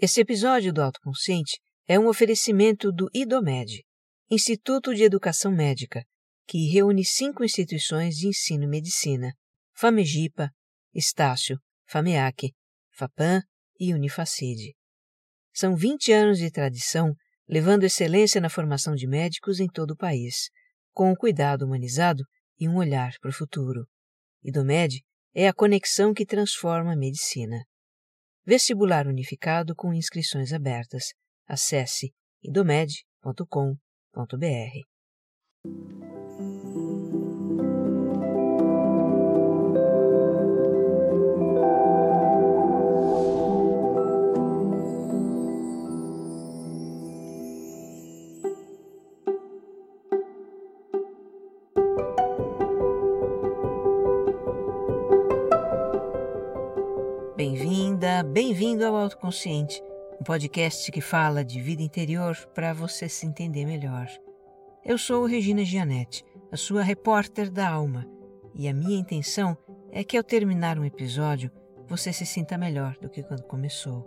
Este episódio do Autoconsciente é um oferecimento do IDOMED, Instituto de Educação Médica, que reúne cinco instituições de ensino e medicina: FAMEGIPA, Estácio, FAMEAC, FAPAM e Unifacide. São 20 anos de tradição levando excelência na formação de médicos em todo o país, com um cuidado humanizado e um olhar para o futuro. IDOMED é a conexão que transforma a medicina. Vestibular unificado com inscrições abertas. Acesse idomed.com.br. Bem-vinda, bem-vindo ao Autoconsciente, um podcast que fala de vida interior para você se entender melhor. Eu sou Regina Gianetti, a sua repórter da alma, e a minha intenção é que ao terminar um episódio você se sinta melhor do que quando começou.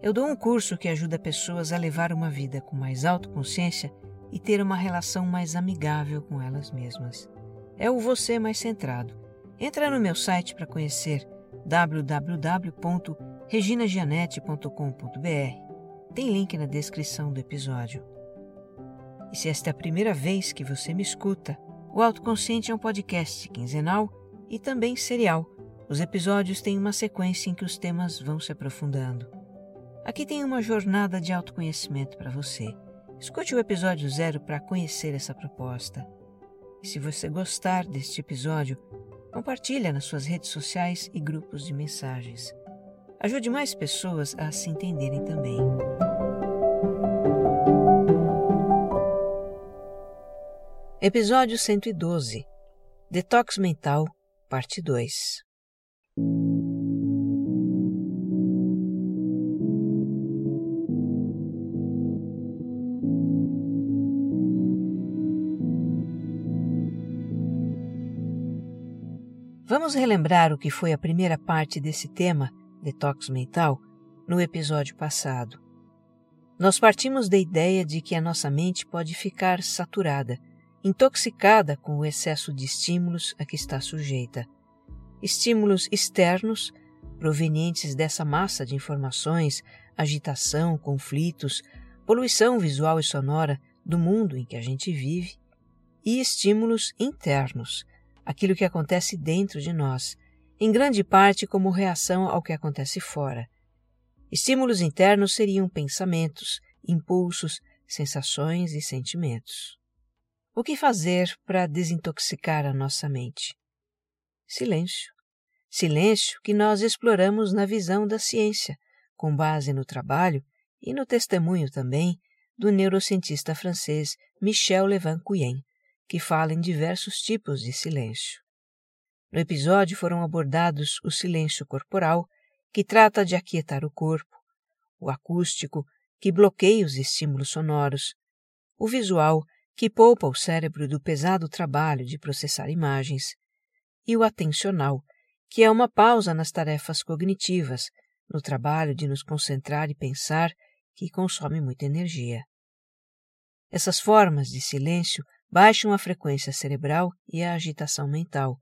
Eu dou um curso que ajuda pessoas a levar uma vida com mais autoconsciência e ter uma relação mais amigável com elas mesmas. É o Você Mais Centrado. Entra no meu site para conhecer www.reginagianete.com.br. Tem link na descrição do episódio. E se esta é a primeira vez que você me escuta, o Autoconsciente é um podcast quinzenal e também serial. Os episódios têm uma sequência em que os temas vão se aprofundando. Aqui tem uma jornada de autoconhecimento para você. Escute o episódio zero para conhecer essa proposta. E se você gostar deste episódio, Compartilha nas suas redes sociais e grupos de mensagens. Ajude mais pessoas a se entenderem também. Episódio 112 Detox Mental, Parte 2 Vamos relembrar o que foi a primeira parte desse tema, detox mental, no episódio passado. Nós partimos da ideia de que a nossa mente pode ficar saturada, intoxicada com o excesso de estímulos a que está sujeita. Estímulos externos, provenientes dessa massa de informações, agitação, conflitos, poluição visual e sonora do mundo em que a gente vive, e estímulos internos, aquilo que acontece dentro de nós, em grande parte como reação ao que acontece fora. Estímulos internos seriam pensamentos, impulsos, sensações e sentimentos. O que fazer para desintoxicar a nossa mente? Silêncio. Silêncio que nós exploramos na visão da ciência, com base no trabalho e no testemunho também do neurocientista francês Michel Levan-Cuyen, que fala em diversos tipos de silêncio. No episódio foram abordados o silêncio corporal, que trata de aquietar o corpo, o acústico, que bloqueia os estímulos sonoros, o visual, que poupa o cérebro do pesado trabalho de processar imagens, e o atencional, que é uma pausa nas tarefas cognitivas, no trabalho de nos concentrar e pensar, que consome muita energia. Essas formas de silêncio baixam a frequência cerebral e a agitação mental,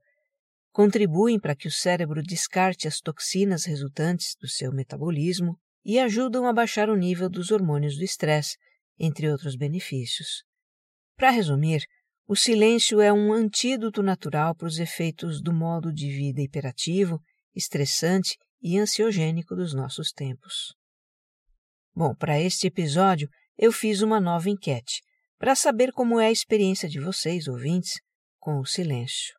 contribuem para que o cérebro descarte as toxinas resultantes do seu metabolismo e ajudam a baixar o nível dos hormônios do estresse, entre outros benefícios. Para resumir, o silêncio é um antídoto natural para os efeitos do modo de vida hiperativo, estressante e ansiogênico dos nossos tempos. Bom, para este episódio eu fiz uma nova enquete para saber como é a experiência de vocês, ouvintes, com o silêncio.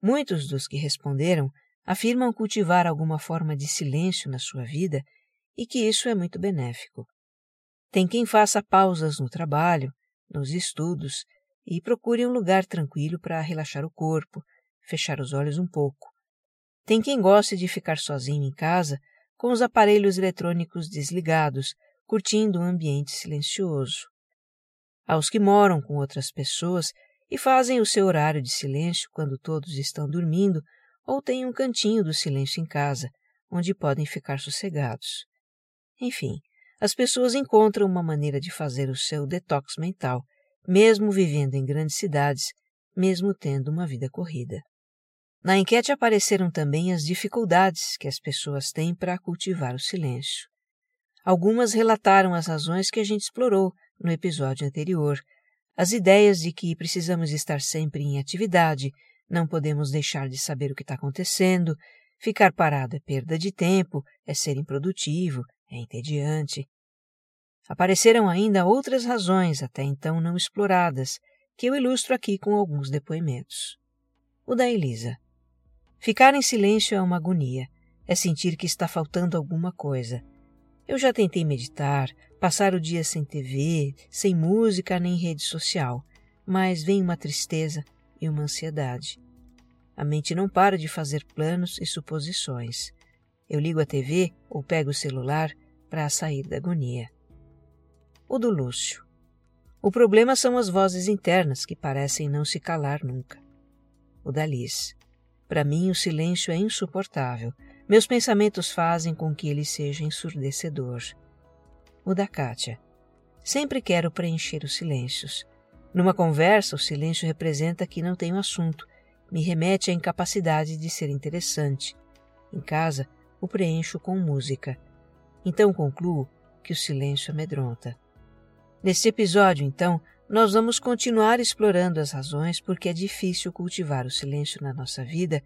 Muitos dos que responderam afirmam cultivar alguma forma de silêncio na sua vida e que isso é muito benéfico. Tem quem faça pausas no trabalho, nos estudos e procure um lugar tranquilo para relaxar o corpo, fechar os olhos um pouco. Tem quem goste de ficar sozinho em casa com os aparelhos eletrônicos desligados, curtindo um ambiente silencioso aos que moram com outras pessoas e fazem o seu horário de silêncio quando todos estão dormindo ou têm um cantinho do silêncio em casa, onde podem ficar sossegados. Enfim, as pessoas encontram uma maneira de fazer o seu detox mental, mesmo vivendo em grandes cidades, mesmo tendo uma vida corrida. Na enquete apareceram também as dificuldades que as pessoas têm para cultivar o silêncio. Algumas relataram as razões que a gente explorou no episódio anterior, as ideias de que precisamos estar sempre em atividade, não podemos deixar de saber o que está acontecendo, ficar parado é perda de tempo, é ser improdutivo, é entediante. Apareceram ainda outras razões, até então não exploradas, que eu ilustro aqui com alguns depoimentos. O da Elisa. Ficar em silêncio é uma agonia, é sentir que está faltando alguma coisa. Eu já tentei meditar, passar o dia sem TV, sem música nem rede social, mas vem uma tristeza e uma ansiedade. A mente não para de fazer planos e suposições. Eu ligo a TV ou pego o celular para sair da agonia. O do Lúcio. O problema são as vozes internas que parecem não se calar nunca. O da Liz. Para mim, o silêncio é insuportável. Meus pensamentos fazem com que ele seja ensurdecedor. O da Kátia. Sempre quero preencher os silêncios. Numa conversa, o silêncio representa que não tenho assunto, me remete à incapacidade de ser interessante. Em casa, o preencho com música. Então concluo que o silêncio amedronta. Neste episódio, então, nós vamos continuar explorando as razões porque é difícil cultivar o silêncio na nossa vida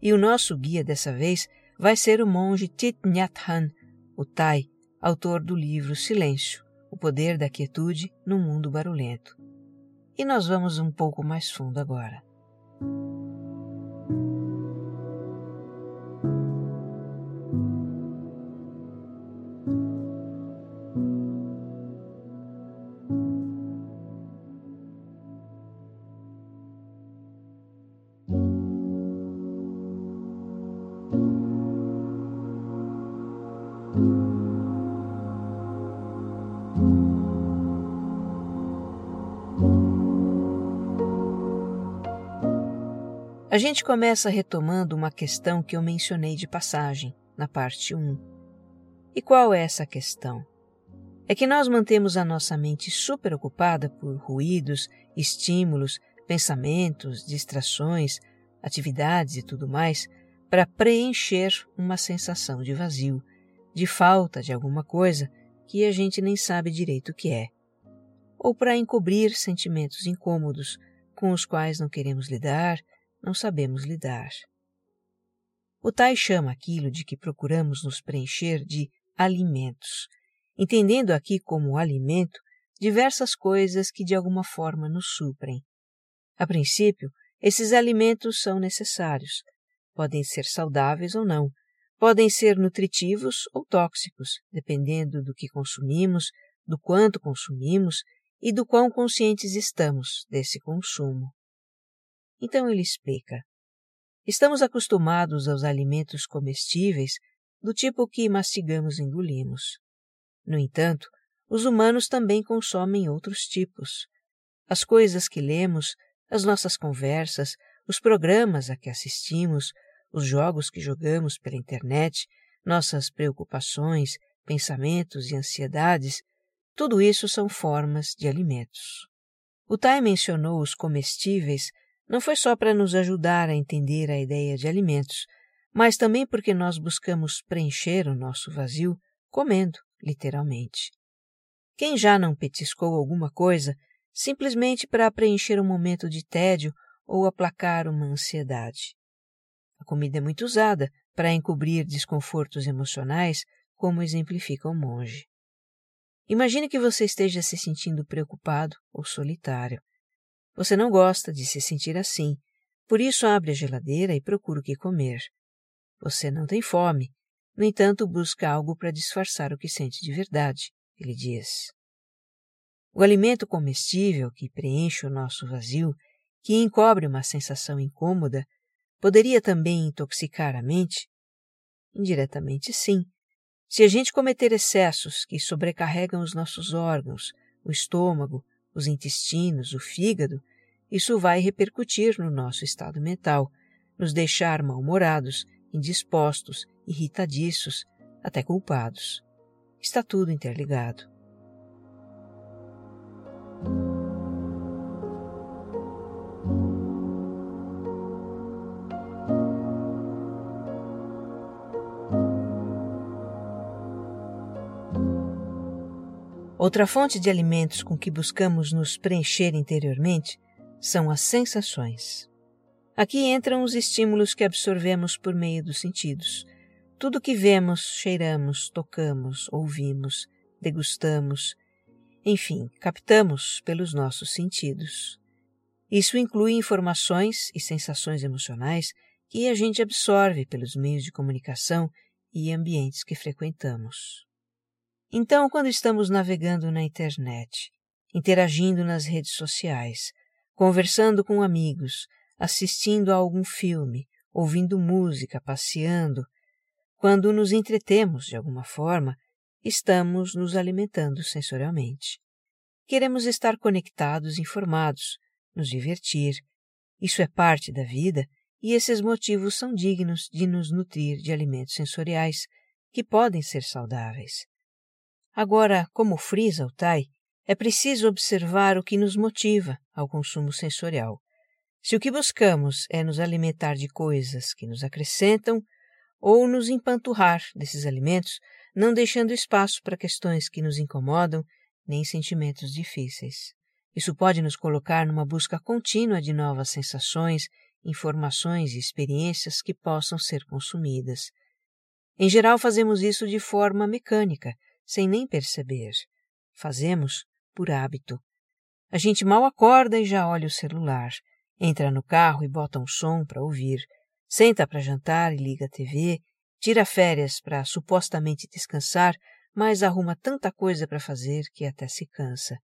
e o nosso guia dessa vez vai ser o monge Thich Nhat Hanh, o Thai, autor do livro Silêncio, o poder da quietude no mundo barulhento. E nós vamos um pouco mais fundo agora. A gente começa retomando uma questão que eu mencionei de passagem, na parte 1. E qual é essa questão? É que nós mantemos a nossa mente super ocupada por ruídos, estímulos, pensamentos, distrações, atividades e tudo mais, para preencher uma sensação de vazio, de falta de alguma coisa que a gente nem sabe direito o que é, ou para encobrir sentimentos incômodos com os quais não queremos lidar não sabemos lidar. O Tai chama aquilo de que procuramos nos preencher de alimentos, entendendo aqui como alimento diversas coisas que de alguma forma nos suprem. A princípio, esses alimentos são necessários. Podem ser saudáveis ou não, podem ser nutritivos ou tóxicos, dependendo do que consumimos, do quanto consumimos e do quão conscientes estamos desse consumo. Então ele explica: Estamos acostumados aos alimentos comestíveis do tipo que mastigamos e engolimos. No entanto, os humanos também consomem outros tipos. As coisas que lemos, as nossas conversas, os programas a que assistimos, os jogos que jogamos pela internet, nossas preocupações, pensamentos e ansiedades, tudo isso são formas de alimentos. O Tai mencionou os comestíveis não foi só para nos ajudar a entender a ideia de alimentos, mas também porque nós buscamos preencher o nosso vazio comendo, literalmente. Quem já não petiscou alguma coisa simplesmente para preencher um momento de tédio ou aplacar uma ansiedade? A comida é muito usada para encobrir desconfortos emocionais, como exemplifica o monge. Imagine que você esteja se sentindo preocupado ou solitário. Você não gosta de se sentir assim, por isso abre a geladeira e procura o que comer. Você não tem fome, no entanto busca algo para disfarçar o que sente de verdade, ele diz. O alimento comestível que preenche o nosso vazio, que encobre uma sensação incômoda, poderia também intoxicar a mente? Indiretamente, sim. Se a gente cometer excessos que sobrecarregam os nossos órgãos, o estômago, os intestinos, o fígado, isso vai repercutir no nosso estado mental, nos deixar mal-humorados, indispostos, irritadiços, até culpados. Está tudo interligado. Outra fonte de alimentos com que buscamos nos preencher interiormente são as sensações. Aqui entram os estímulos que absorvemos por meio dos sentidos. Tudo que vemos, cheiramos, tocamos, ouvimos, degustamos, enfim, captamos pelos nossos sentidos. Isso inclui informações e sensações emocionais que a gente absorve pelos meios de comunicação e ambientes que frequentamos. Então, quando estamos navegando na internet, interagindo nas redes sociais, conversando com amigos, assistindo a algum filme, ouvindo música, passeando, quando nos entretemos de alguma forma, estamos nos alimentando sensorialmente. Queremos estar conectados, informados, nos divertir. Isso é parte da vida e esses motivos são dignos de nos nutrir de alimentos sensoriais que podem ser saudáveis. Agora, como frisa o Tai, é preciso observar o que nos motiva ao consumo sensorial. Se o que buscamos é nos alimentar de coisas que nos acrescentam, ou nos empanturrar desses alimentos, não deixando espaço para questões que nos incomodam, nem sentimentos difíceis. Isso pode nos colocar numa busca contínua de novas sensações, informações e experiências que possam ser consumidas. Em geral, fazemos isso de forma mecânica, sem nem perceber. Fazemos por hábito. A gente mal acorda e já olha o celular, entra no carro e bota um som para ouvir, senta para jantar e liga a TV, tira férias para supostamente descansar, mas arruma tanta coisa para fazer que até se cansa.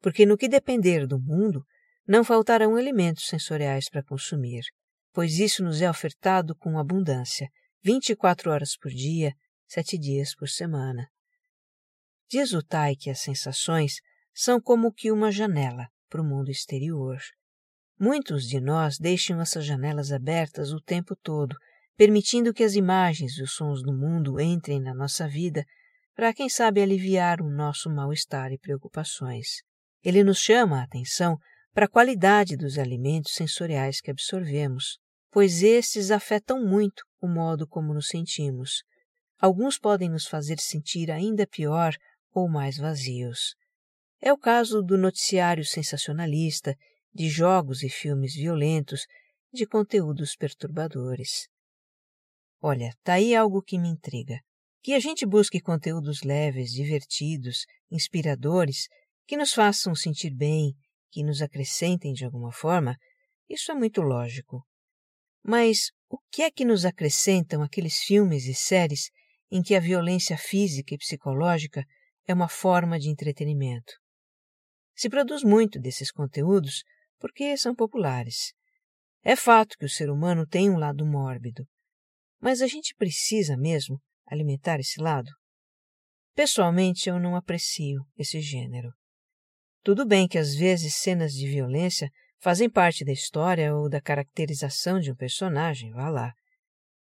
Porque no que depender do mundo, não faltarão alimentos sensoriais para consumir, pois isso nos é ofertado com abundância, 24 horas por dia, sete dias por semana. Diz o Tai que as sensações são como que uma janela para o mundo exterior. Muitos de nós deixam essas janelas abertas o tempo todo, permitindo que as imagens e os sons do mundo entrem na nossa vida para, quem sabe, aliviar o nosso mal-estar e preocupações. Ele nos chama a atenção para a qualidade dos alimentos sensoriais que absorvemos, pois estes afetam muito o modo como nos sentimos. Alguns podem nos fazer sentir ainda pior ou mais vazios. É o caso do noticiário sensacionalista, de jogos e filmes violentos, de conteúdos perturbadores. Olha, tá aí algo que me intriga. Que a gente busque conteúdos leves, divertidos, inspiradores, que nos façam sentir bem, que nos acrescentem de alguma forma, isso é muito lógico. Mas o que é que nos acrescentam aqueles filmes e séries em que a violência física e psicológica é uma forma de entretenimento. Se produz muito desses conteúdos porque são populares. É fato que o ser humano tem um lado mórbido, mas a gente precisa mesmo alimentar esse lado? Pessoalmente, eu não aprecio esse gênero. Tudo bem que às vezes cenas de violência fazem parte da história ou da caracterização de um personagem, vá lá.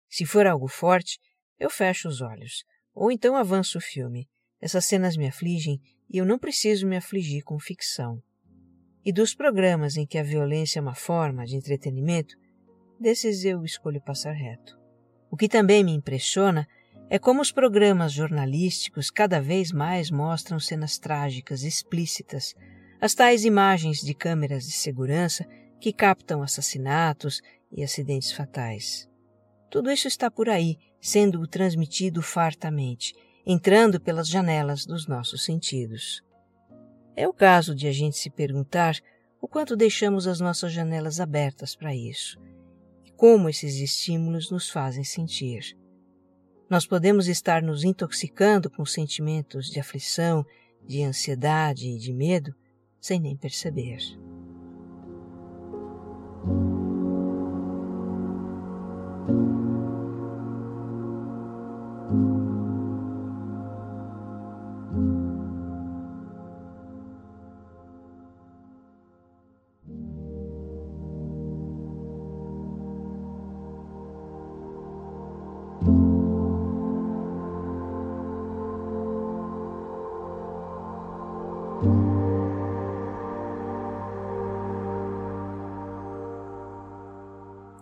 Se for algo forte, eu fecho os olhos, ou então avanço o filme, essas cenas me afligem e eu não preciso me afligir com ficção. E dos programas em que a violência é uma forma de entretenimento, desses eu escolho passar reto. O que também me impressiona é como os programas jornalísticos cada vez mais mostram cenas trágicas explícitas, as tais imagens de câmeras de segurança que captam assassinatos e acidentes fatais. Tudo isso está por aí, sendo transmitido fartamente, entrando pelas janelas dos nossos sentidos. É o caso de a gente se perguntar o quanto deixamos as nossas janelas abertas para isso e como esses estímulos nos fazem sentir. Nós podemos estar nos intoxicando com sentimentos de aflição, de ansiedade e de medo sem nem perceber.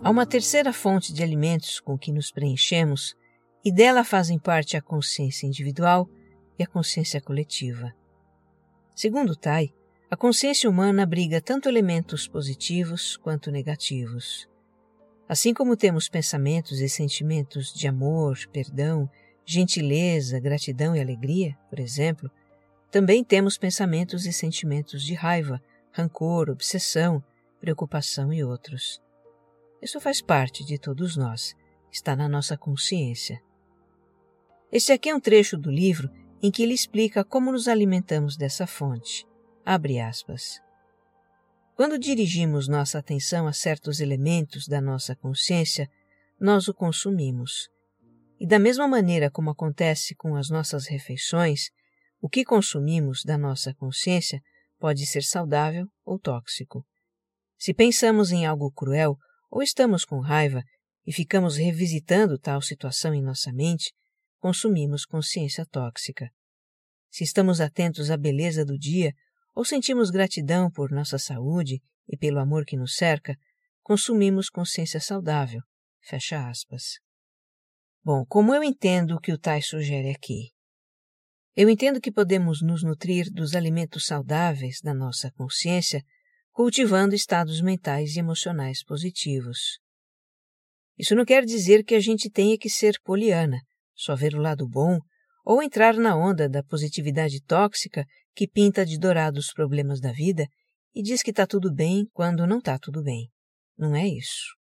Há uma terceira fonte de alimentos com que nos preenchemos, e dela fazem parte a consciência individual e a consciência coletiva. Segundo Tai, a consciência humana abriga tanto elementos positivos quanto negativos. Assim como temos pensamentos e sentimentos de amor, perdão, gentileza, gratidão e alegria, por exemplo, também temos pensamentos e sentimentos de raiva, rancor, obsessão, preocupação e outros. Isso faz parte de todos nós, está na nossa consciência. Este aqui é um trecho do livro em que ele explica como nos alimentamos dessa fonte. Abre aspas. Quando dirigimos nossa atenção a certos elementos da nossa consciência, nós o consumimos. E da mesma maneira como acontece com as nossas refeições, o que consumimos da nossa consciência pode ser saudável ou tóxico. Se pensamos em algo cruel, ou estamos com raiva e ficamos revisitando tal situação em nossa mente, consumimos consciência tóxica. Se estamos atentos à beleza do dia ou sentimos gratidão por nossa saúde e pelo amor que nos cerca, consumimos consciência saudável. Fecha aspas. Bom, como eu entendo o que o Tai sugere aqui? Eu entendo que podemos nos nutrir dos alimentos saudáveis da nossa consciência cultivando estados mentais e emocionais positivos. Isso não quer dizer que a gente tenha que ser poliana, só ver o lado bom, ou entrar na onda da positividade tóxica que pinta de dourado os problemas da vida e diz que está tudo bem quando não está tudo bem. Não é isso.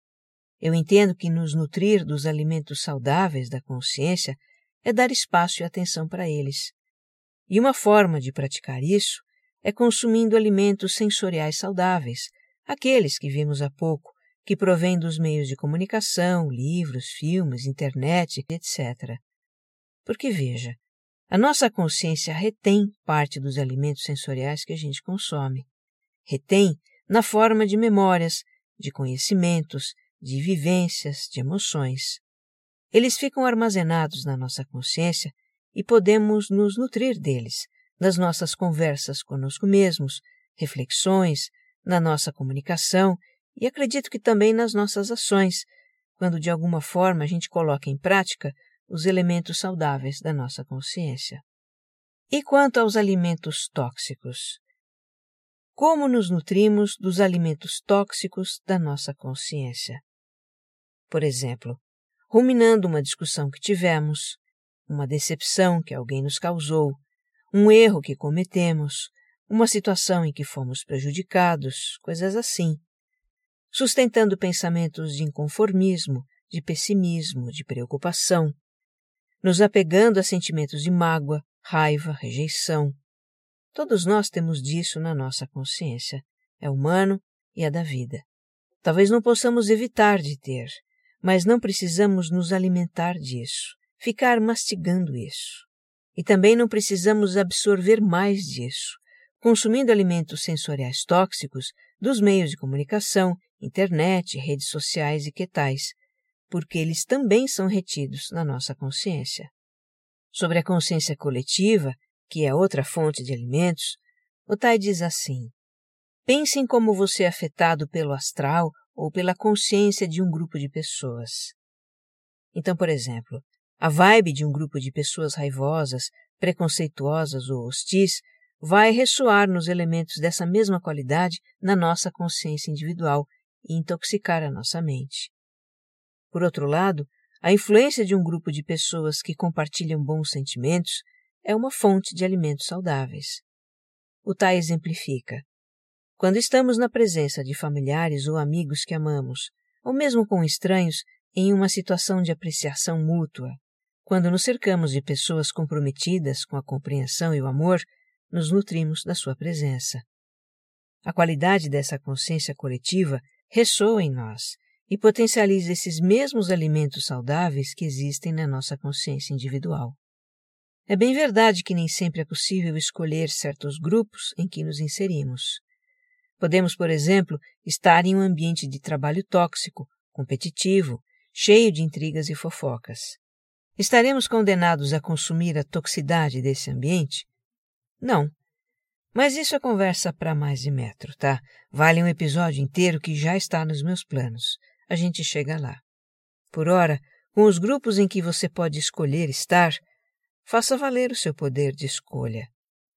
Eu entendo que nos nutrir dos alimentos saudáveis da consciência é dar espaço e atenção para eles. E uma forma de praticar isso é consumindo alimentos sensoriais saudáveis, aqueles que vimos há pouco, que provêm dos meios de comunicação, livros, filmes, internet, etc. Porque veja, a nossa consciência retém parte dos alimentos sensoriais que a gente consome. Retém na forma de memórias, de conhecimentos, de vivências, de emoções. Eles ficam armazenados na nossa consciência e podemos nos nutrir deles, nas nossas conversas conosco mesmos, reflexões, na nossa comunicação e acredito que também nas nossas ações, quando de alguma forma a gente coloca em prática os elementos saudáveis da nossa consciência. E quanto aos alimentos tóxicos? Como nos nutrimos dos alimentos tóxicos da nossa consciência? Por exemplo, ruminando uma discussão que tivemos, uma decepção que alguém nos causou, um erro que cometemos, uma situação em que fomos prejudicados, coisas assim. Sustentando pensamentos de inconformismo, de pessimismo, de preocupação, nos apegando a sentimentos de mágoa, raiva, rejeição. Todos nós temos disso na nossa consciência. É humano e é da vida. Talvez não possamos evitar de ter, mas não precisamos nos alimentar disso, ficar mastigando isso. E também não precisamos absorver mais disso, consumindo alimentos sensoriais tóxicos dos meios de comunicação, internet, redes sociais e que tais, porque eles também são retidos na nossa consciência. Sobre a consciência coletiva, que é outra fonte de alimentos, Otai diz assim: Pense em como você é afetado pelo astral ou pela consciência de um grupo de pessoas. Então, por exemplo, a vibe de um grupo de pessoas raivosas, preconceituosas ou hostis vai ressoar nos elementos dessa mesma qualidade na nossa consciência individual e intoxicar a nossa mente. Por outro lado, a influência de um grupo de pessoas que compartilham bons sentimentos é uma fonte de alimentos saudáveis. O Tai exemplifica. Quando estamos na presença de familiares ou amigos que amamos, ou mesmo com estranhos, em uma situação de apreciação mútua, quando nos cercamos de pessoas comprometidas com a compreensão e o amor, nos nutrimos da sua presença. A qualidade dessa consciência coletiva ressoa em nós e potencializa esses mesmos alimentos saudáveis que existem na nossa consciência individual. É bem verdade que nem sempre é possível escolher certos grupos em que nos inserimos. Podemos, por exemplo, estar em um ambiente de trabalho tóxico, competitivo, cheio de intrigas e fofocas. Estaremos condenados a consumir a toxicidade desse ambiente? Não. Mas isso é conversa para mais de metro, tá? Vale um episódio inteiro que já está nos meus planos. A gente chega lá. Por ora, com os grupos em que você pode escolher estar, faça valer o seu poder de escolha.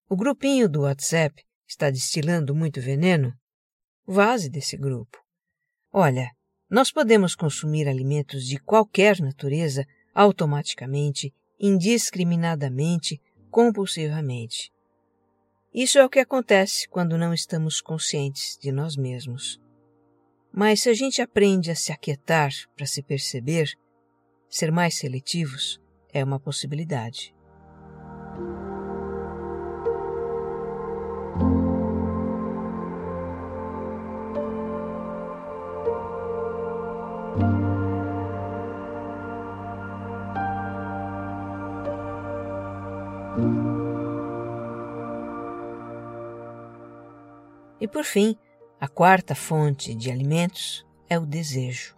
O grupinho do WhatsApp está destilando muito veneno? Vaze desse grupo. Olha, nós podemos consumir alimentos de qualquer natureza automaticamente, indiscriminadamente, compulsivamente. Isso é o que acontece quando não estamos conscientes de nós mesmos. Mas se a gente aprende a se aquietar para se perceber, ser mais seletivos é uma possibilidade. Por fim, a quarta fonte de alimentos é o desejo.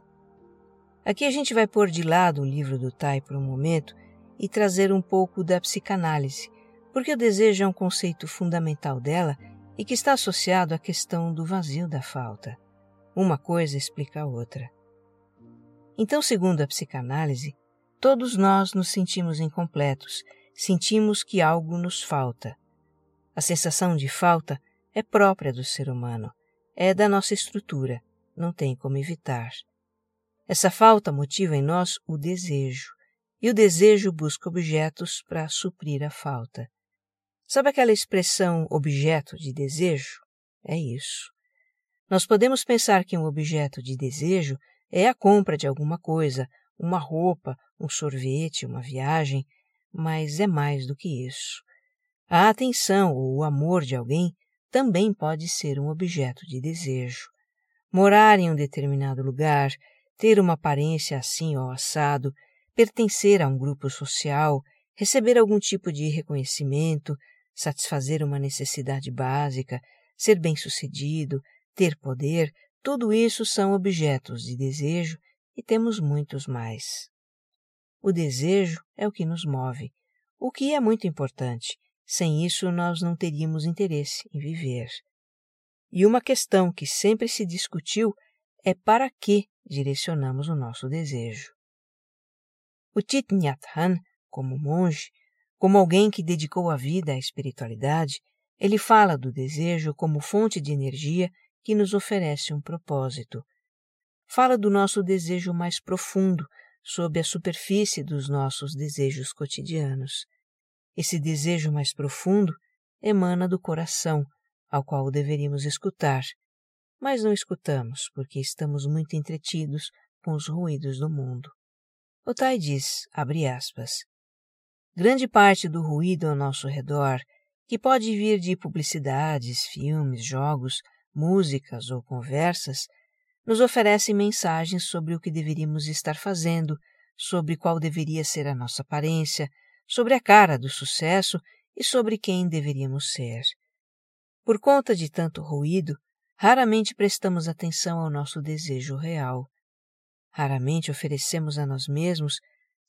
Aqui a gente vai pôr de lado o livro do Tai por um momento e trazer um pouco da psicanálise, porque o desejo é um conceito fundamental dela e que está associado à questão do vazio da falta. Uma coisa explica a outra. Então, segundo a psicanálise, todos nós nos sentimos incompletos, sentimos que algo nos falta. A sensação de falta é própria do ser humano, é da nossa estrutura, não tem como evitar. Essa falta motiva em nós o desejo, e o desejo busca objetos para suprir a falta. Sabe aquela expressão objeto de desejo? É isso. Nós podemos pensar que um objeto de desejo é a compra de alguma coisa, uma roupa, um sorvete, uma viagem, mas é mais do que isso. A atenção ou o amor de alguém também pode ser um objeto de desejo. Morar em um determinado lugar, ter uma aparência assim ou assado, pertencer a um grupo social, receber algum tipo de reconhecimento, satisfazer uma necessidade básica, ser bem-sucedido, ter poder, tudo isso são objetos de desejo e temos muitos mais. O desejo é o que nos move, o que é muito importante, sem isso, nós não teríamos interesse em viver. E uma questão que sempre se discutiu é para que direcionamos o nosso desejo. O Thich Nhat Hanh, como monge, como alguém que dedicou a vida à espiritualidade, ele fala do desejo como fonte de energia que nos oferece um propósito. Fala do nosso desejo mais profundo, sob a superfície dos nossos desejos cotidianos. Esse desejo mais profundo emana do coração, ao qual deveríamos escutar, mas não escutamos porque estamos muito entretidos com os ruídos do mundo. Otai diz, abre aspas, grande parte do ruído ao nosso redor, que pode vir de publicidades, filmes, jogos, músicas ou conversas, nos oferece mensagens sobre o que deveríamos estar fazendo, sobre qual deveria ser a nossa aparência, sobre a cara do sucesso e sobre quem deveríamos ser. Por conta de tanto ruído, raramente prestamos atenção ao nosso desejo real. Raramente oferecemos a nós mesmos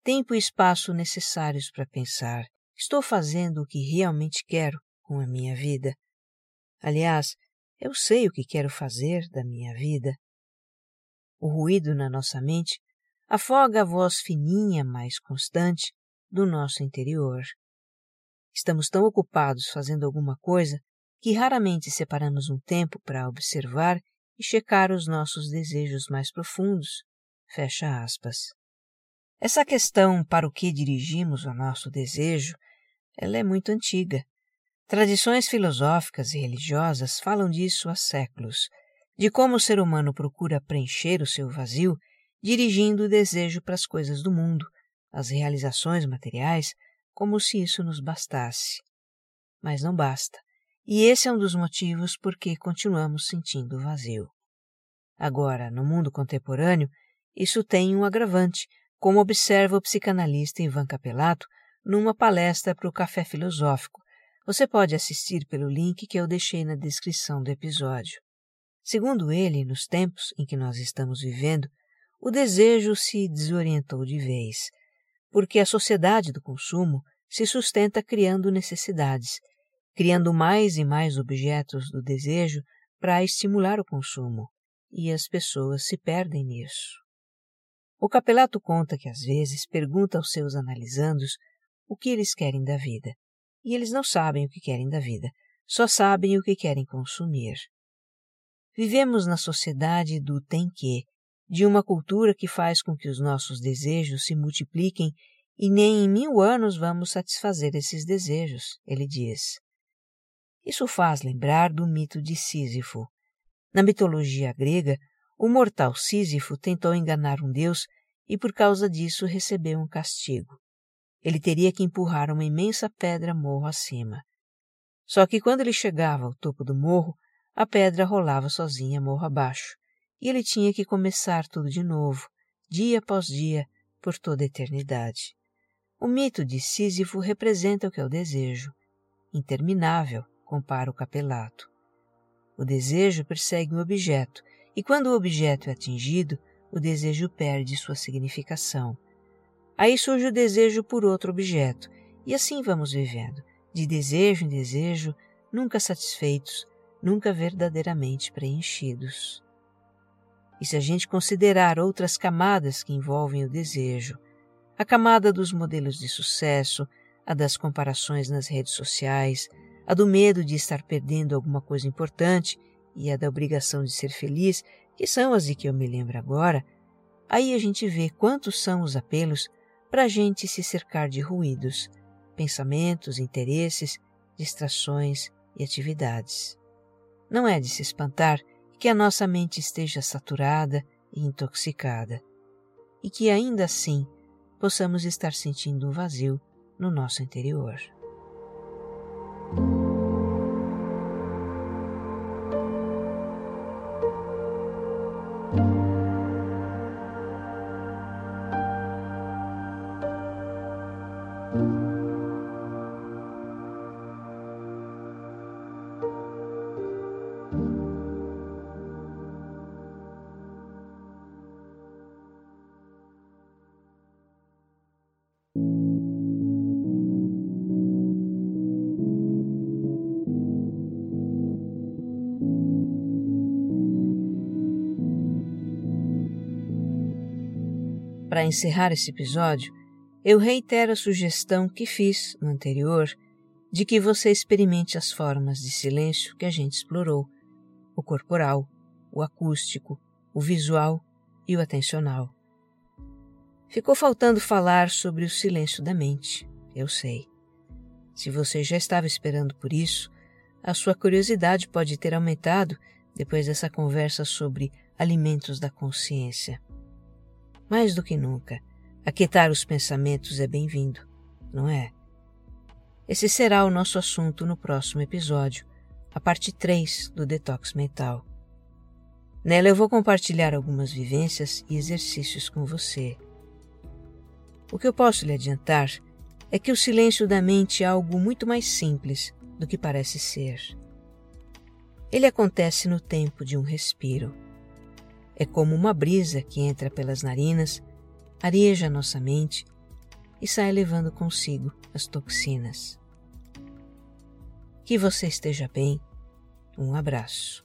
tempo e espaço necessários para pensar: estou fazendo o que realmente quero com a minha vida? Aliás, eu sei o que quero fazer da minha vida. O ruído na nossa mente afoga a voz fininha, mais constante, do nosso interior. Estamos tão ocupados fazendo alguma coisa que raramente separamos um tempo para observar e checar os nossos desejos mais profundos. Fecha aspas. Essa questão para o que dirigimos o nosso desejo, ela é muito antiga. Tradições filosóficas e religiosas falam disso há séculos, de como o ser humano procura preencher o seu vazio dirigindo o desejo para as coisas do mundo, as realizações materiais como se isso nos bastasse. Mas não basta, e esse é um dos motivos por que continuamos sentindo vazio. Agora, no mundo contemporâneo, isso tem um agravante, como observa o psicanalista Ivan Capelato numa palestra para o Café Filosófico. Você pode assistir pelo link que eu deixei na descrição do episódio. Segundo ele, nos tempos em que nós estamos vivendo, o desejo se desorientou de vez porque a sociedade do consumo se sustenta criando necessidades, criando mais e mais objetos do desejo para estimular o consumo, e as pessoas se perdem nisso. O capelato conta que às vezes pergunta aos seus analisandos o que eles querem da vida, e eles não sabem o que querem da vida, só sabem o que querem consumir. Vivemos na sociedade do tem que, de uma cultura que faz com que os nossos desejos se multipliquem e nem em mil anos vamos satisfazer esses desejos, ele diz. Isso faz lembrar do mito de Sísifo. Na mitologia grega, o mortal Sísifo tentou enganar um deus e por causa disso recebeu um castigo. Ele teria que empurrar uma imensa pedra morro acima. Só que quando ele chegava ao topo do morro, a pedra rolava sozinha morro abaixo, e ele tinha que começar tudo de novo, dia após dia, por toda a eternidade. O mito de Sísifo representa o que é o desejo. Interminável, compara o capelato. O desejo persegue um objeto, e quando o objeto é atingido, o desejo perde sua significação. Aí surge o desejo por outro objeto, e assim vamos vivendo, de desejo em desejo, nunca satisfeitos, nunca verdadeiramente preenchidos. E se a gente considerar outras camadas que envolvem o desejo, a camada dos modelos de sucesso, a das comparações nas redes sociais, a do medo de estar perdendo alguma coisa importante e a da obrigação de ser feliz, que são as de que eu me lembro agora, aí a gente vê quantos são os apelos para a gente se cercar de ruídos, pensamentos, interesses, distrações e atividades. Não é de se espantar que a nossa mente esteja saturada e intoxicada, e que ainda assim possamos estar sentindo um vazio no nosso interior. Para encerrar esse episódio, eu reitero a sugestão que fiz no anterior de que você experimente as formas de silêncio que a gente explorou: o corporal, o acústico, o visual e o atencional. Ficou faltando falar sobre o silêncio da mente, eu sei. Se você já estava esperando por isso, a sua curiosidade pode ter aumentado depois dessa conversa sobre alimentos da consciência. Mais do que nunca, aquietar os pensamentos é bem-vindo, não é? Esse será o nosso assunto no próximo episódio, a parte 3 do Detox Mental. Nela eu vou compartilhar algumas vivências e exercícios com você. O que eu posso lhe adiantar é que o silêncio da mente é algo muito mais simples do que parece ser. Ele acontece no tempo de um respiro é como uma brisa que entra pelas narinas, areja nossa mente e sai levando consigo as toxinas. Que você esteja bem. Um abraço.